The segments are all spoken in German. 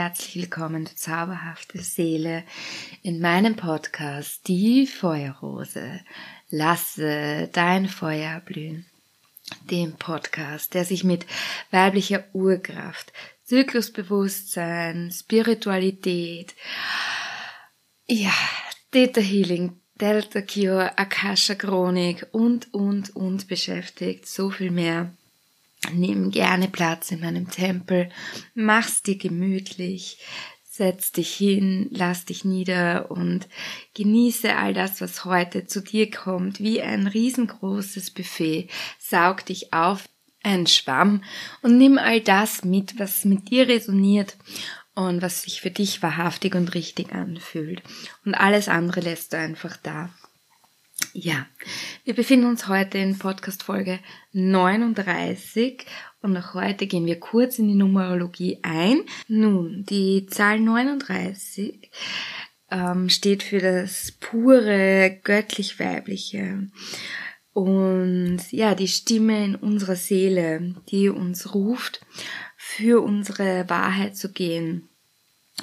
herzlich willkommen, du zauberhafte Seele, in meinem Podcast Die Feuerrose. Lasse dein Feuer blühen dem Podcast, der sich mit weiblicher Urkraft, Zyklusbewusstsein, Spiritualität, ja, Theta Healing, Delta Cure, Akasha Chronik und, und, und beschäftigt. So viel mehr. Nimm gerne Platz in meinem Tempel, mach's dir gemütlich, Setz dich hin, lass dich nieder und genieße all das, was heute zu dir kommt, wie ein riesengroßes Buffet. Saug dich auf, ein Schwamm und nimm all das mit, was mit dir resoniert und was sich für dich wahrhaftig und richtig anfühlt. Und alles andere lässt du einfach da. Ja, wir befinden uns heute in Podcast Folge 39 und auch heute gehen wir kurz in die Numerologie ein. Nun, die Zahl 39 ähm, steht für das pure, göttlich-weibliche. Und ja, die Stimme in unserer Seele, die uns ruft, für unsere Wahrheit zu gehen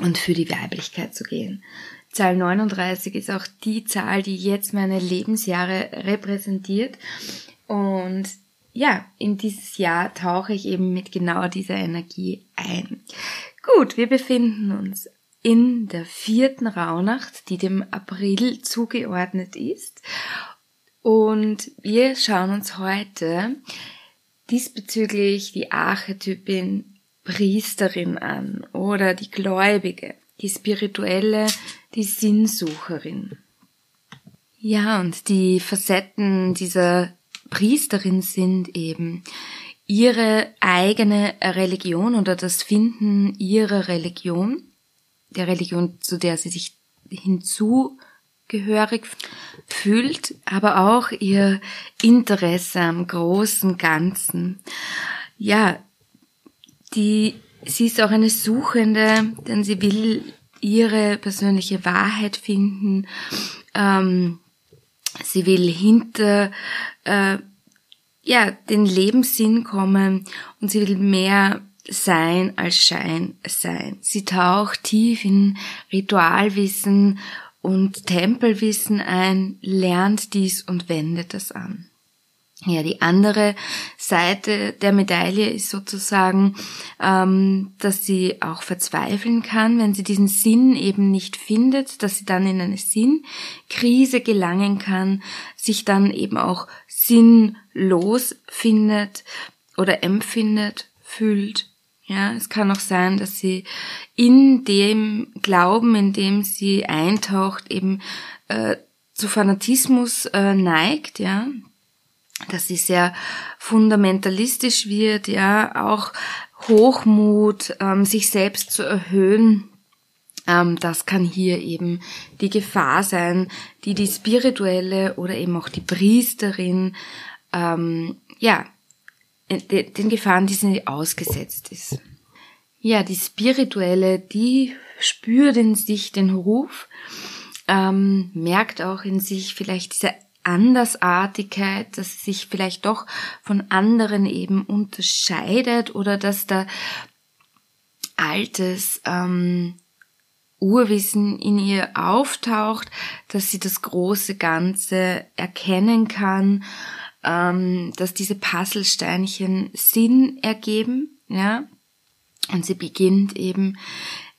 und für die Weiblichkeit zu gehen. Zahl 39 ist auch die Zahl, die jetzt meine Lebensjahre repräsentiert. Und ja, in dieses Jahr tauche ich eben mit genau dieser Energie ein. Gut, wir befinden uns in der vierten Rauhnacht, die dem April zugeordnet ist. Und wir schauen uns heute diesbezüglich die Archetypin Priesterin an oder die Gläubige, die spirituelle, die Sinnsucherin. Ja, und die Facetten dieser Priesterin sind eben ihre eigene Religion oder das Finden ihrer Religion, der Religion, zu der sie sich hinzugehörig fühlt, aber auch ihr Interesse am großen Ganzen. Ja, die, sie ist auch eine Suchende, denn sie will ihre persönliche Wahrheit finden. Ähm, sie will hinter äh, ja den Lebenssinn kommen und sie will mehr sein als Schein sein. Sie taucht tief in Ritualwissen und Tempelwissen ein, lernt dies und wendet es an. Ja, die andere Seite der Medaille ist sozusagen, ähm, dass sie auch verzweifeln kann, wenn sie diesen Sinn eben nicht findet, dass sie dann in eine Sinnkrise gelangen kann, sich dann eben auch sinnlos findet oder empfindet, fühlt. Ja, es kann auch sein, dass sie in dem Glauben, in dem sie eintaucht, eben äh, zu Fanatismus äh, neigt, ja, dass sie sehr fundamentalistisch wird, ja, auch Hochmut, ähm, sich selbst zu erhöhen, ähm, das kann hier eben die Gefahr sein, die die spirituelle oder eben auch die Priesterin, ähm, ja, den Gefahren, die sie ausgesetzt ist. Ja, die spirituelle, die spürt in sich den Ruf, ähm, merkt auch in sich vielleicht diese Andersartigkeit, dass sie sich vielleicht doch von anderen eben unterscheidet oder dass da altes ähm, Urwissen in ihr auftaucht, dass sie das große Ganze erkennen kann, ähm, dass diese Puzzlesteinchen Sinn ergeben, ja, und sie beginnt eben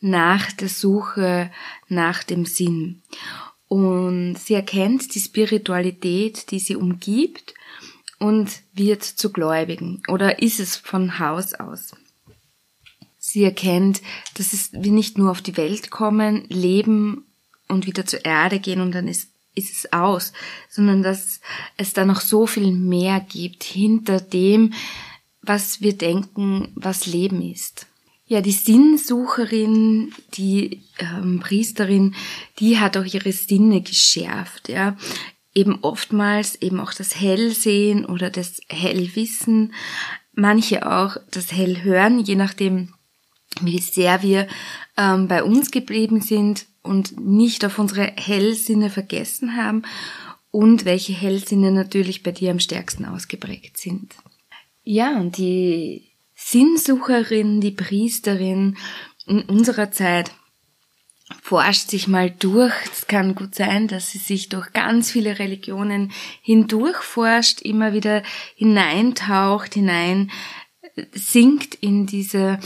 nach der Suche nach dem Sinn. Und sie erkennt die Spiritualität, die sie umgibt und wird zu Gläubigen oder ist es von Haus aus. Sie erkennt, dass wir nicht nur auf die Welt kommen, leben und wieder zur Erde gehen und dann ist, ist es aus, sondern dass es da noch so viel mehr gibt hinter dem, was wir denken, was Leben ist. Ja, die Sinnsucherin, die ähm, Priesterin, die hat auch ihre Sinne geschärft, ja. Eben oftmals eben auch das Hellsehen oder das Hellwissen, manche auch das Hellhören, je nachdem, wie sehr wir ähm, bei uns geblieben sind und nicht auf unsere Hellsinne vergessen haben und welche Hellsinne natürlich bei dir am stärksten ausgeprägt sind. Ja, und die Sinnsucherin, die Priesterin in unserer Zeit forscht sich mal durch. Es kann gut sein, dass sie sich durch ganz viele Religionen hindurchforscht, immer wieder hineintaucht, hinein äh, sinkt in diese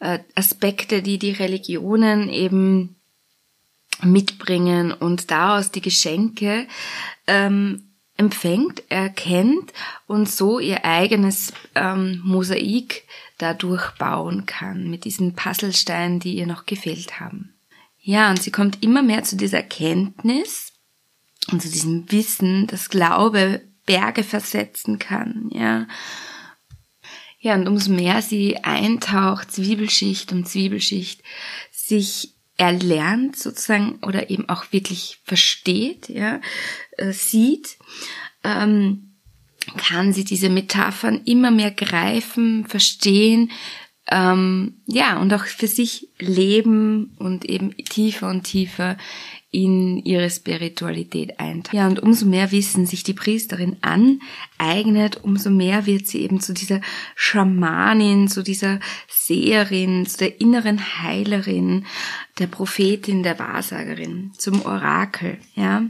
äh, Aspekte, die die Religionen eben mitbringen und daraus die Geschenke ähm, empfängt, erkennt und so ihr eigenes ähm, Mosaik dadurch bauen kann mit diesen Puzzlesteinen, die ihr noch gefehlt haben. Ja, und sie kommt immer mehr zu dieser Erkenntnis und zu diesem Wissen, dass Glaube Berge versetzen kann, ja. Ja, und umso mehr sie eintaucht, Zwiebelschicht um Zwiebelschicht, sich erlernt sozusagen oder eben auch wirklich versteht, ja, äh, sieht, ähm, kann sie diese Metaphern immer mehr greifen, verstehen, ähm, ja, und auch für sich leben und eben tiefer und tiefer in ihre Spiritualität eintauchen. Ja, und umso mehr Wissen sich die Priesterin aneignet, umso mehr wird sie eben zu dieser Schamanin, zu dieser Seherin, zu der inneren Heilerin, der Prophetin, der Wahrsagerin, zum Orakel, ja.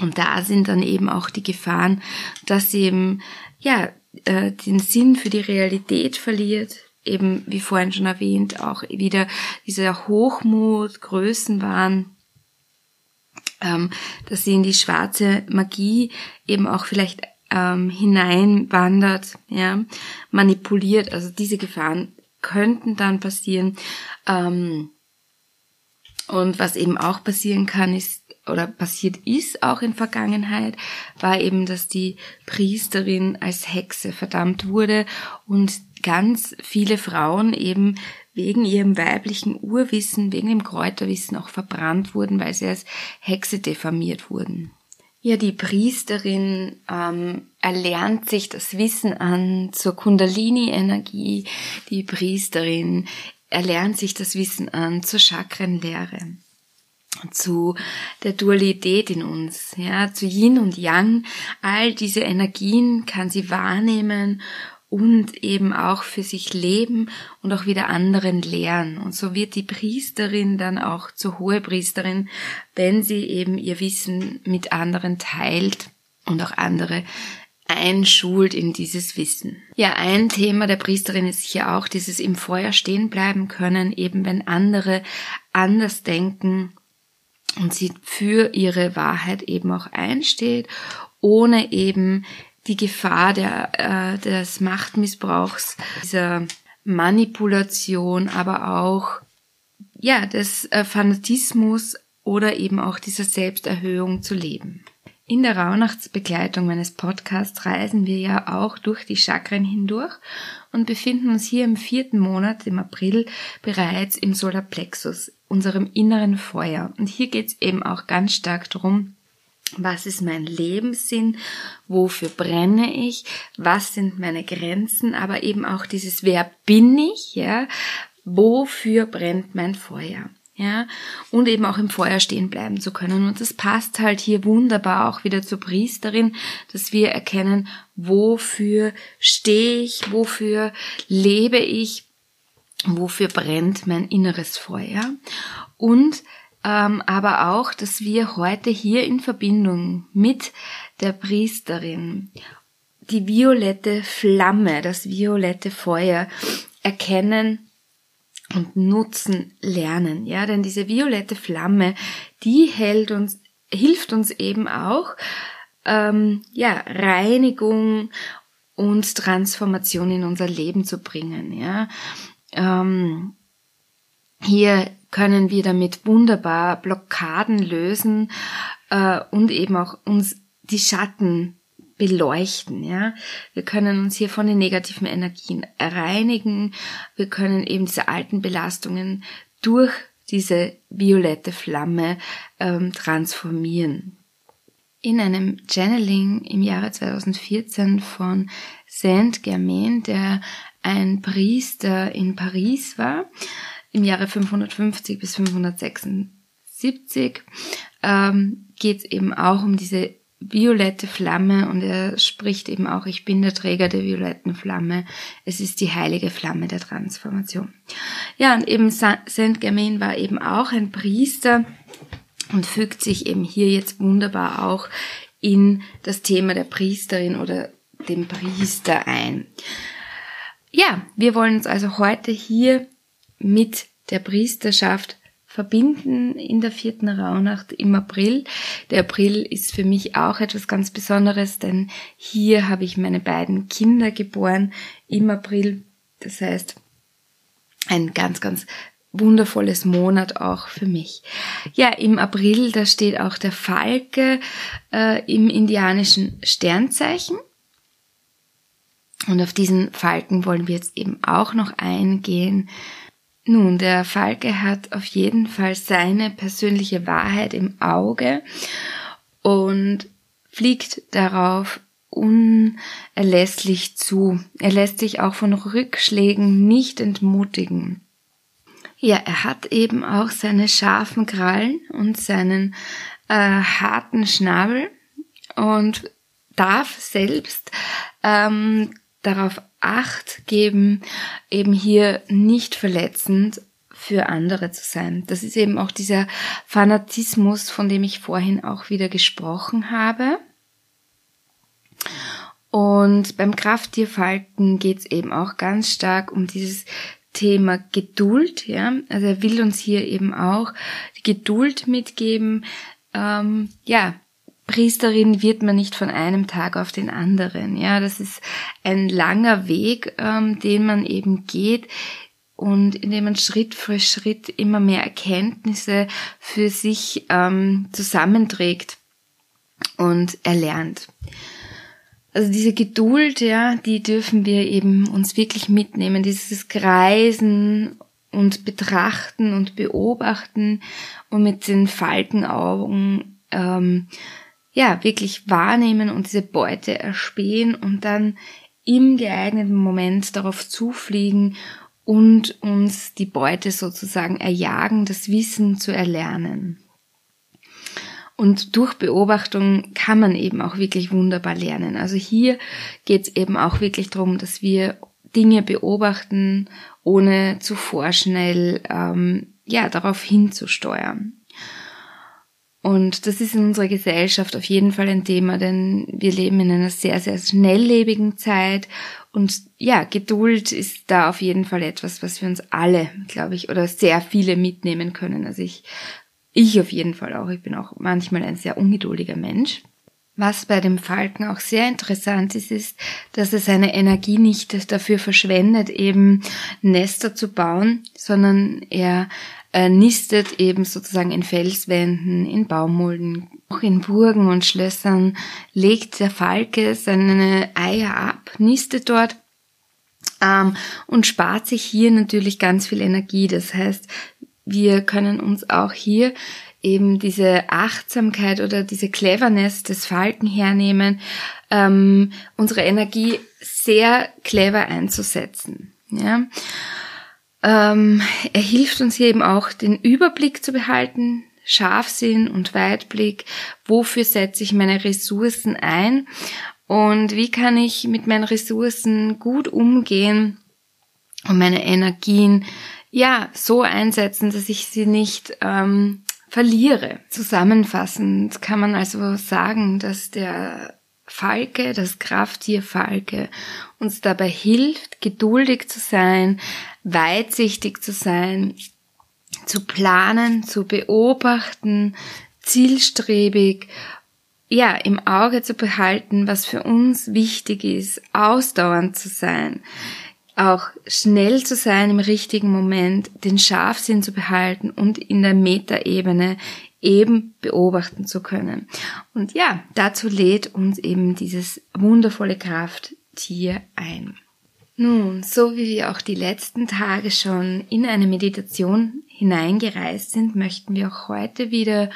Und da sind dann eben auch die Gefahren, dass sie eben, ja, äh, den Sinn für die Realität verliert, eben, wie vorhin schon erwähnt, auch wieder dieser Hochmut, Größenwahn, ähm, dass sie in die schwarze Magie eben auch vielleicht ähm, hineinwandert, ja, manipuliert. Also diese Gefahren könnten dann passieren. Ähm, und was eben auch passieren kann, ist, oder passiert ist auch in Vergangenheit, war eben, dass die Priesterin als Hexe verdammt wurde und ganz viele Frauen eben wegen ihrem weiblichen Urwissen, wegen dem Kräuterwissen auch verbrannt wurden, weil sie als Hexe diffamiert wurden. Ja, die Priesterin ähm, erlernt sich das Wissen an zur Kundalini-Energie. Die Priesterin erlernt sich das Wissen an zur Chakrenlehre zu der Dualität in uns, ja, zu Yin und Yang. All diese Energien kann sie wahrnehmen und eben auch für sich leben und auch wieder anderen lehren. Und so wird die Priesterin dann auch zur Hohepriesterin, wenn sie eben ihr Wissen mit anderen teilt und auch andere einschult in dieses Wissen. Ja, ein Thema der Priesterin ist sicher auch dieses im Feuer stehen bleiben können, eben wenn andere anders denken und sie für ihre Wahrheit eben auch einsteht, ohne eben die Gefahr der, äh, des Machtmissbrauchs, dieser Manipulation, aber auch ja, des äh, Fanatismus oder eben auch dieser Selbsterhöhung zu leben. In der Rauhnachtsbegleitung meines Podcasts reisen wir ja auch durch die Chakren hindurch und befinden uns hier im vierten Monat, im April, bereits im Solarplexus, unserem inneren Feuer. Und hier geht's eben auch ganz stark darum, was ist mein Lebenssinn? Wofür brenne ich? Was sind meine Grenzen? Aber eben auch dieses Wer bin ich? Ja? Wofür brennt mein Feuer? Ja, und eben auch im Feuer stehen bleiben zu können. Und das passt halt hier wunderbar auch wieder zur Priesterin, dass wir erkennen, wofür stehe ich, wofür lebe ich, wofür brennt mein inneres Feuer. Und ähm, aber auch, dass wir heute hier in Verbindung mit der Priesterin die violette Flamme, das violette Feuer erkennen und nutzen lernen. Ja, denn diese violette Flamme, die hält uns, hilft uns eben auch, ähm, ja, Reinigung und Transformation in unser Leben zu bringen. Ja, ähm, hier können wir damit wunderbar Blockaden lösen äh, und eben auch uns die Schatten beleuchten, ja. Wir können uns hier von den negativen Energien reinigen. Wir können eben diese alten Belastungen durch diese violette Flamme ähm, transformieren. In einem Channeling im Jahre 2014 von Saint Germain, der ein Priester in Paris war, im Jahre 550 bis 576, ähm, geht es eben auch um diese violette Flamme und er spricht eben auch, ich bin der Träger der violetten Flamme. Es ist die heilige Flamme der Transformation. Ja, und eben Saint Germain war eben auch ein Priester und fügt sich eben hier jetzt wunderbar auch in das Thema der Priesterin oder dem Priester ein. Ja, wir wollen uns also heute hier mit der Priesterschaft verbinden in der vierten Rauhnacht im April. Der April ist für mich auch etwas ganz Besonderes, denn hier habe ich meine beiden Kinder geboren im April. Das heißt, ein ganz, ganz wundervolles Monat auch für mich. Ja, im April, da steht auch der Falke äh, im indianischen Sternzeichen. Und auf diesen Falken wollen wir jetzt eben auch noch eingehen. Nun, der Falke hat auf jeden Fall seine persönliche Wahrheit im Auge und fliegt darauf unerlässlich zu. Er lässt sich auch von Rückschlägen nicht entmutigen. Ja, er hat eben auch seine scharfen Krallen und seinen äh, harten Schnabel und darf selbst ähm, darauf Acht geben, eben hier nicht verletzend für andere zu sein. Das ist eben auch dieser Fanatismus, von dem ich vorhin auch wieder gesprochen habe. Und beim Krafttierfalken geht es eben auch ganz stark um dieses Thema Geduld, ja. Also er will uns hier eben auch die Geduld mitgeben, ähm, ja, Priesterin wird man nicht von einem Tag auf den anderen. Ja, das ist ein langer Weg, ähm, den man eben geht und in dem man Schritt für Schritt immer mehr Erkenntnisse für sich ähm, zusammenträgt und erlernt. Also diese Geduld, ja, die dürfen wir eben uns wirklich mitnehmen. Dieses Kreisen und betrachten und beobachten und mit den Falkenaugen ähm, ja, wirklich wahrnehmen und diese Beute erspähen und dann im geeigneten Moment darauf zufliegen und uns die Beute sozusagen erjagen, das Wissen zu erlernen. Und durch Beobachtung kann man eben auch wirklich wunderbar lernen. Also hier geht es eben auch wirklich darum, dass wir Dinge beobachten, ohne zu vorschnell ähm, ja darauf hinzusteuern. Und das ist in unserer Gesellschaft auf jeden Fall ein Thema, denn wir leben in einer sehr, sehr schnelllebigen Zeit. Und ja, Geduld ist da auf jeden Fall etwas, was wir uns alle, glaube ich, oder sehr viele mitnehmen können. Also ich, ich auf jeden Fall auch. Ich bin auch manchmal ein sehr ungeduldiger Mensch. Was bei dem Falken auch sehr interessant ist, ist, dass er seine Energie nicht dafür verschwendet, eben Nester zu bauen, sondern er äh, nistet eben sozusagen in Felswänden, in Baumulden, auch in Burgen und Schlössern, legt der Falke seine Eier ab, nistet dort ähm, und spart sich hier natürlich ganz viel Energie. Das heißt, wir können uns auch hier eben diese Achtsamkeit oder diese Cleverness des Falken hernehmen, ähm, unsere Energie sehr clever einzusetzen. Ja. Ähm, er hilft uns hier eben auch, den Überblick zu behalten, Scharfsinn und Weitblick. Wofür setze ich meine Ressourcen ein? Und wie kann ich mit meinen Ressourcen gut umgehen und meine Energien ja so einsetzen, dass ich sie nicht ähm, verliere. Zusammenfassend kann man also sagen, dass der Falke, das Krafttier Falke, uns dabei hilft, geduldig zu sein, weitsichtig zu sein, zu planen, zu beobachten, zielstrebig, ja, im Auge zu behalten, was für uns wichtig ist, ausdauernd zu sein, auch schnell zu sein im richtigen Moment, den Scharfsinn zu behalten und in der Metaebene eben beobachten zu können. Und ja, dazu lädt uns eben dieses wundervolle Krafttier ein. Nun, so wie wir auch die letzten Tage schon in eine Meditation hineingereist sind, möchten wir auch heute wieder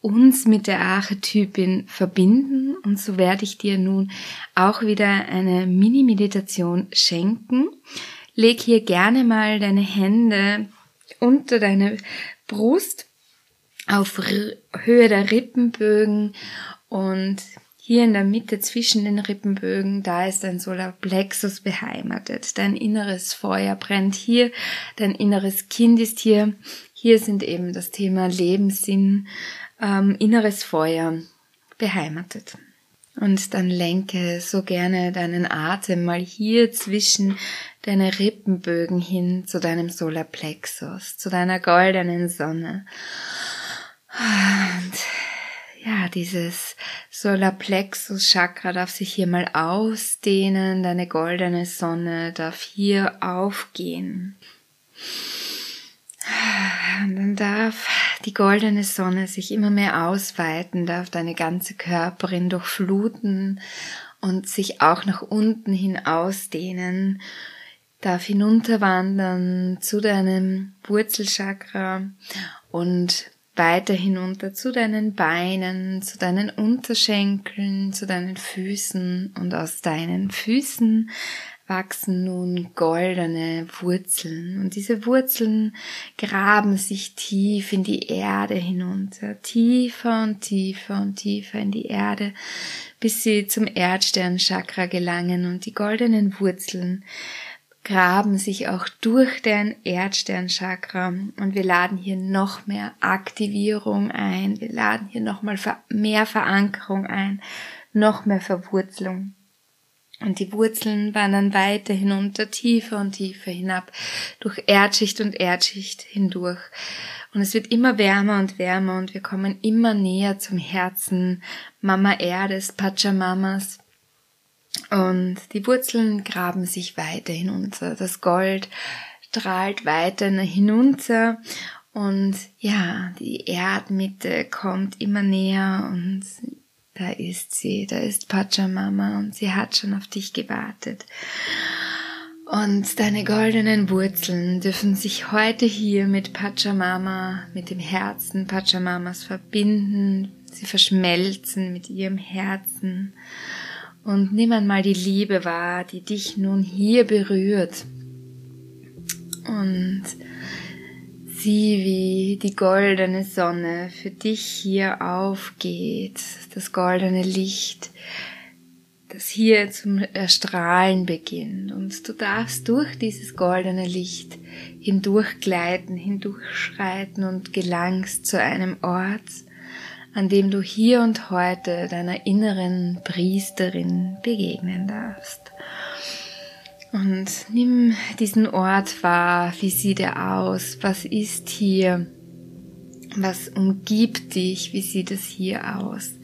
uns mit der Archetypin verbinden und so werde ich dir nun auch wieder eine Mini-Meditation schenken, leg hier gerne mal deine Hände unter deine Brust auf Höhe der Rippenbögen und hier in der Mitte zwischen den Rippenbögen, da ist dein Solarplexus beheimatet. Dein inneres Feuer brennt hier, dein inneres Kind ist hier. Hier sind eben das Thema Lebenssinn, ähm, inneres Feuer beheimatet. Und dann lenke so gerne deinen Atem mal hier zwischen deine Rippenbögen hin zu deinem Solarplexus, zu deiner goldenen Sonne. Und ja, dieses Solarplexus Chakra darf sich hier mal ausdehnen, deine goldene Sonne darf hier aufgehen. Und dann darf die goldene Sonne sich immer mehr ausweiten, darf deine ganze Körperin durchfluten und sich auch nach unten hin ausdehnen, darf hinunterwandern zu deinem Wurzelchakra und weiter hinunter zu deinen Beinen, zu deinen Unterschenkeln, zu deinen Füßen. Und aus deinen Füßen wachsen nun goldene Wurzeln. Und diese Wurzeln graben sich tief in die Erde hinunter, tiefer und tiefer und tiefer in die Erde, bis sie zum Erdsternchakra gelangen. Und die goldenen Wurzeln graben sich auch durch dein Erdsternchakra und wir laden hier noch mehr Aktivierung ein, wir laden hier noch mal mehr Verankerung ein, noch mehr Verwurzelung. Und die Wurzeln wandern weiter hinunter, tiefer und tiefer hinab, durch Erdschicht und Erdschicht hindurch. Und es wird immer wärmer und wärmer und wir kommen immer näher zum Herzen Mama Erdes, Pachamamas. Und die Wurzeln graben sich weiter hinunter. Das Gold strahlt weiter hinunter. Und ja, die Erdmitte kommt immer näher und da ist sie, da ist Pachamama und sie hat schon auf dich gewartet. Und deine goldenen Wurzeln dürfen sich heute hier mit Pachamama, mit dem Herzen Pachamamas verbinden. Sie verschmelzen mit ihrem Herzen und nimm einmal die Liebe wahr, die dich nun hier berührt. Und sieh, wie die goldene Sonne für dich hier aufgeht, das goldene Licht, das hier zum Erstrahlen beginnt. Und du darfst durch dieses goldene Licht hindurchgleiten, hindurchschreiten und gelangst zu einem Ort, an dem du hier und heute deiner inneren Priesterin begegnen darfst. Und nimm diesen Ort wahr, wie sieht er aus, was ist hier, was umgibt dich, wie sieht es hier aus.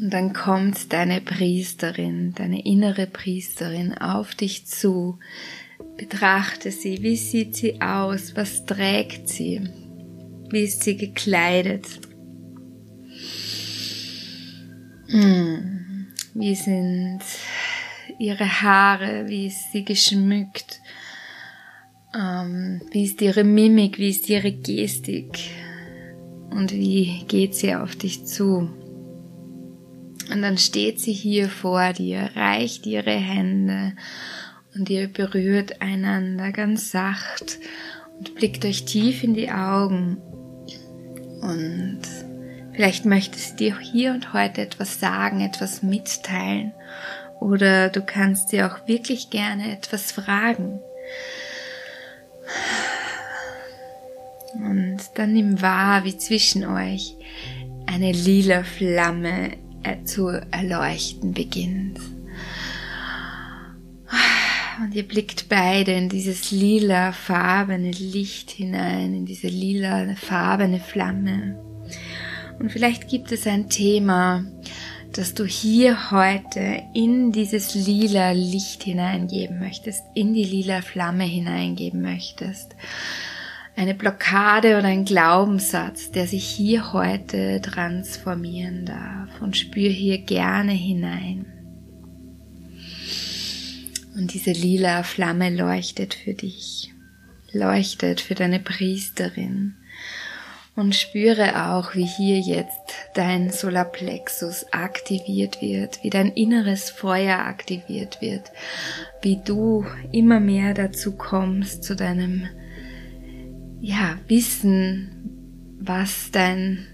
Und dann kommt deine Priesterin, deine innere Priesterin auf dich zu. Betrachte sie, wie sieht sie aus, was trägt sie, wie ist sie gekleidet, Wie sind ihre Haare? Wie ist sie geschmückt? Ähm, wie ist ihre Mimik? Wie ist ihre Gestik? Und wie geht sie auf dich zu? Und dann steht sie hier vor dir, reicht ihre Hände und ihr berührt einander ganz sacht und blickt euch tief in die Augen und Vielleicht möchtest du dir hier und heute etwas sagen, etwas mitteilen oder du kannst dir auch wirklich gerne etwas fragen. Und dann nimm wahr, wie zwischen euch eine lila Flamme äh, zu erleuchten beginnt. Und ihr blickt beide in dieses lila farbene Licht hinein, in diese lila farbene Flamme. Und vielleicht gibt es ein Thema, das du hier heute in dieses lila Licht hineingeben möchtest, in die lila Flamme hineingeben möchtest. Eine Blockade oder ein Glaubenssatz, der sich hier heute transformieren darf und spür hier gerne hinein. Und diese lila Flamme leuchtet für dich, leuchtet für deine Priesterin Und spüre auch, wie hier jetzt dein Solarplexus aktiviert wird, wie dein inneres Feuer aktiviert wird, wie du immer mehr dazu kommst, zu deinem, ja, Wissen, was dein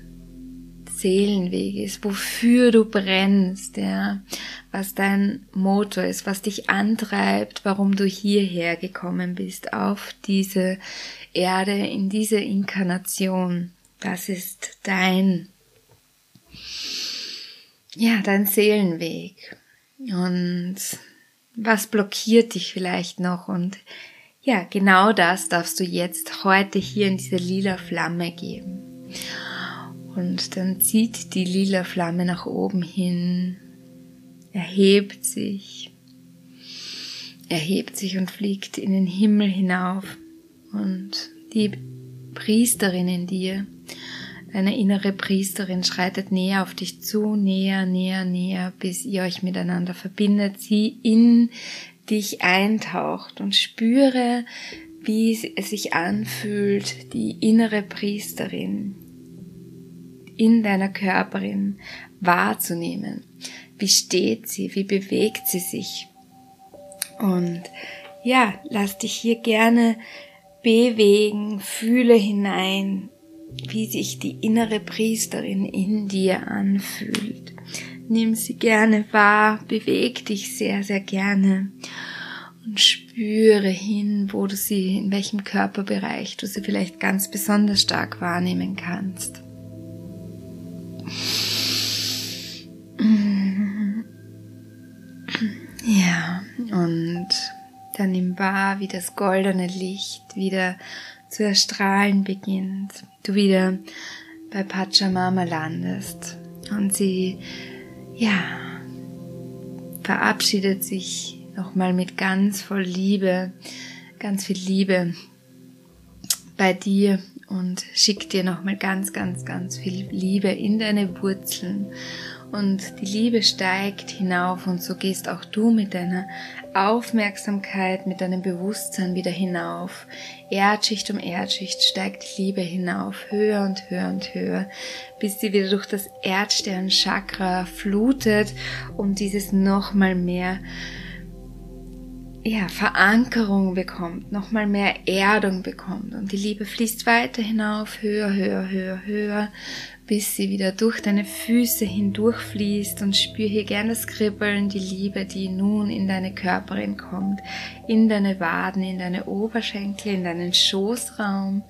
Seelenweg ist, wofür du brennst, ja, was dein Motor ist, was dich antreibt, warum du hierher gekommen bist, auf diese Erde, in diese Inkarnation. Das ist dein, ja, dein Seelenweg. Und was blockiert dich vielleicht noch? Und ja, genau das darfst du jetzt heute hier in diese lila Flamme geben. Und dann zieht die lila Flamme nach oben hin, erhebt sich, erhebt sich und fliegt in den Himmel hinauf. Und die Priesterin in dir, deine innere Priesterin schreitet näher auf dich zu, näher, näher, näher, bis ihr euch miteinander verbindet, sie in dich eintaucht und spüre, wie es sich anfühlt, die innere Priesterin in deiner Körperin wahrzunehmen. Wie steht sie? Wie bewegt sie sich? Und ja, lass dich hier gerne bewegen, fühle hinein, wie sich die innere Priesterin in dir anfühlt. Nimm sie gerne wahr, beweg dich sehr, sehr gerne und spüre hin, wo du sie, in welchem Körperbereich du sie vielleicht ganz besonders stark wahrnehmen kannst. Ja, und dann nimm wahr, wie das goldene Licht wieder zu erstrahlen beginnt. Du wieder bei Pachamama landest und sie, ja, verabschiedet sich nochmal mit ganz voll Liebe, ganz viel Liebe bei dir und schickt dir nochmal ganz, ganz, ganz viel Liebe in deine Wurzeln. Und die Liebe steigt hinauf und so gehst auch du mit deiner Aufmerksamkeit, mit deinem Bewusstsein wieder hinauf. Erdschicht um Erdschicht steigt die Liebe hinauf, höher und höher und höher, bis sie wieder durch das Erdstern-Chakra flutet und dieses nochmal mehr ja, Verankerung bekommt, nochmal mehr Erdung bekommt und die Liebe fließt weiter hinauf, höher, höher, höher, höher, bis sie wieder durch deine Füße hindurchfließt und spür hier gerne das Kribbeln, die Liebe, die nun in deine Körperin kommt, in deine Waden, in deine Oberschenkel, in deinen Schoßraum,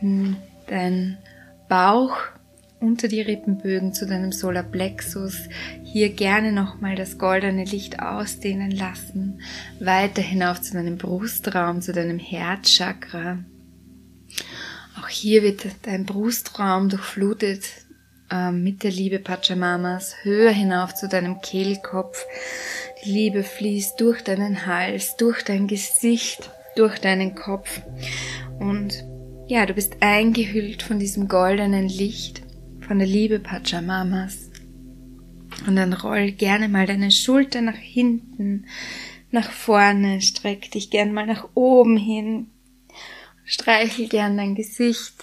in deinen Bauch, unter die Rippenbögen zu deinem Solarplexus. Hier gerne nochmal das goldene Licht ausdehnen lassen. Weiter hinauf zu deinem Brustraum, zu deinem Herzchakra. Auch hier wird dein Brustraum durchflutet äh, mit der Liebe Pachamamas. Höher hinauf zu deinem Kehlkopf. Die Liebe fließt durch deinen Hals, durch dein Gesicht, durch deinen Kopf. Und ja, du bist eingehüllt von diesem goldenen Licht von der Liebe Pachamamas. Und dann roll gerne mal deine Schulter nach hinten, nach vorne, streck dich gern mal nach oben hin, streichel gern dein Gesicht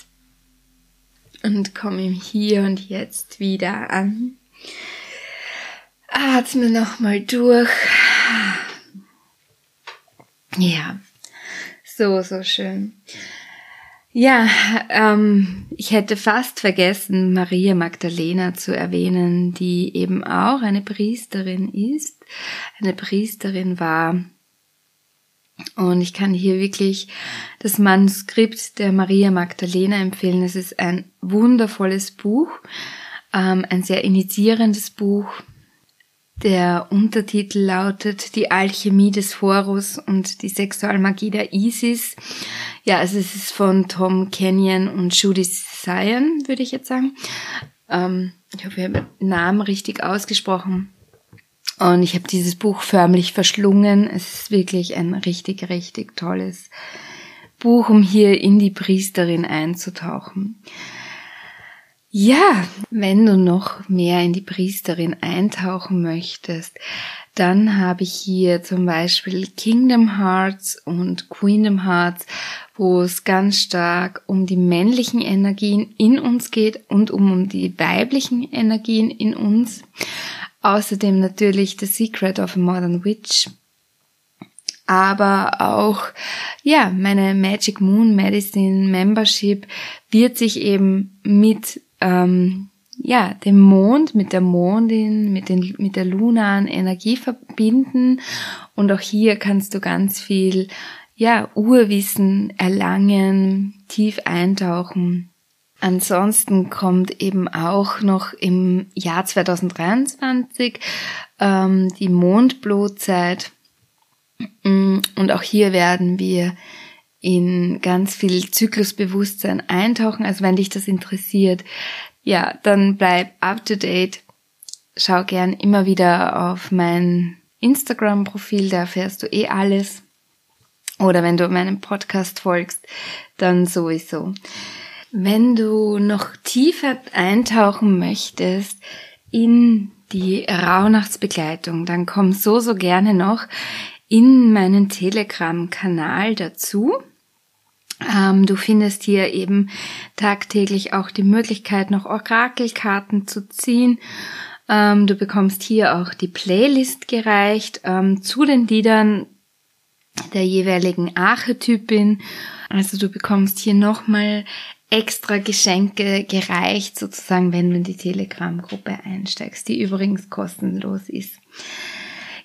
und komm im Hier und Jetzt wieder an. Atme nochmal durch. Ja, so, so schön. Ja, ähm, ich hätte fast vergessen, Maria Magdalena zu erwähnen, die eben auch eine Priesterin ist, eine Priesterin war. Und ich kann hier wirklich das Manuskript der Maria Magdalena empfehlen. Es ist ein wundervolles Buch, ähm, ein sehr initiierendes Buch. Der Untertitel lautet Die Alchemie des Horus und die Sexualmagie der Isis. Ja, also es ist von Tom Kenyon und Judy Sion, würde ich jetzt sagen. Ähm, ich hoffe, ich habe den Namen richtig ausgesprochen. Und ich habe dieses Buch förmlich verschlungen. Es ist wirklich ein richtig, richtig tolles Buch, um hier in die Priesterin einzutauchen. Ja, wenn du noch mehr in die Priesterin eintauchen möchtest, dann habe ich hier zum Beispiel Kingdom Hearts und Queendom Hearts, wo es ganz stark um die männlichen Energien in uns geht und um die weiblichen Energien in uns. Außerdem natürlich The Secret of a Modern Witch. Aber auch, ja, meine Magic Moon Medicine Membership wird sich eben mit ähm, ja, dem Mond, mit der Mondin, mit, den, mit der lunaren Energie verbinden. Und auch hier kannst du ganz viel, ja, Urwissen erlangen, tief eintauchen. Ansonsten kommt eben auch noch im Jahr 2023 ähm, die Mondblutzeit. Und auch hier werden wir in ganz viel Zyklusbewusstsein eintauchen. Also wenn dich das interessiert, ja, dann bleib up to date. Schau gern immer wieder auf mein Instagram-Profil, da erfährst du eh alles. Oder wenn du meinem Podcast folgst, dann sowieso. Wenn du noch tiefer eintauchen möchtest in die Rauhnachtsbegleitung, dann komm so, so gerne noch in meinen Telegram-Kanal dazu. Ähm, du findest hier eben tagtäglich auch die Möglichkeit, noch Orakelkarten zu ziehen. Ähm, du bekommst hier auch die Playlist gereicht ähm, zu den Liedern der jeweiligen Archetypin. Also du bekommst hier nochmal extra Geschenke gereicht, sozusagen, wenn du in die Telegram-Gruppe einsteigst, die übrigens kostenlos ist.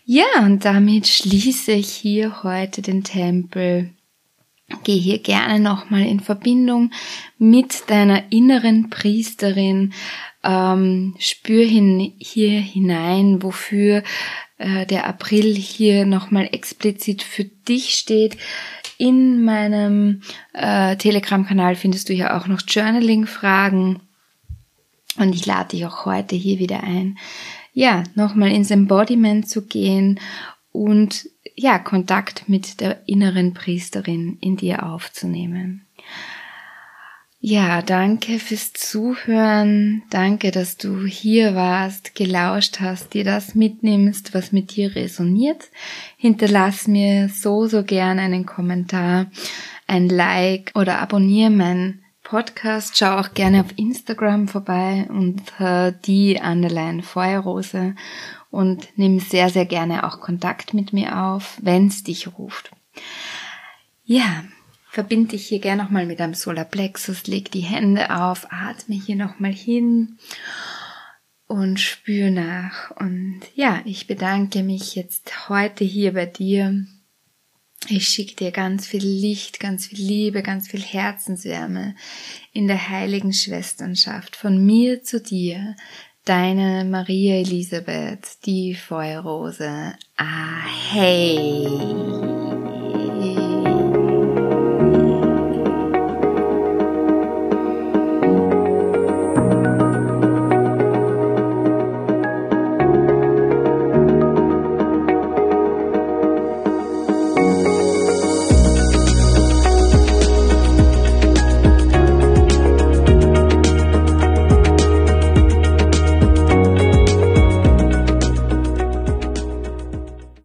Ja, und damit schließe ich hier heute den Tempel Geh hier gerne nochmal in Verbindung mit deiner inneren Priesterin. Ähm, spür hin, hier hinein, wofür äh, der April hier nochmal explizit für dich steht. In meinem äh, Telegram-Kanal findest du ja auch noch Journaling-Fragen. Und ich lade dich auch heute hier wieder ein, ja, nochmal ins Embodiment zu gehen und ja, Kontakt mit der inneren Priesterin in dir aufzunehmen. Ja, danke fürs Zuhören. Danke, dass du hier warst, gelauscht hast, dir das mitnimmst, was mit dir resoniert. Hinterlass mir so, so gern einen Kommentar, ein Like oder abonniere meinen Podcast. Schau auch gerne auf Instagram vorbei unter die Underline Feuerrose und nimm sehr, sehr gerne auch Kontakt mit mir auf, wenn es dich ruft. Ja, verbinde dich hier gerne nochmal mit deinem Solarplexus, leg die Hände auf, atme hier nochmal hin und spür nach. Und ja, ich bedanke mich jetzt heute hier bei dir. Ich schicke dir ganz viel Licht, ganz viel Liebe, ganz viel Herzenswärme in der heiligen Schwesternschaft von mir zu dir, Deine Maria Elisabeth, die Feuerrose. Ah, hey!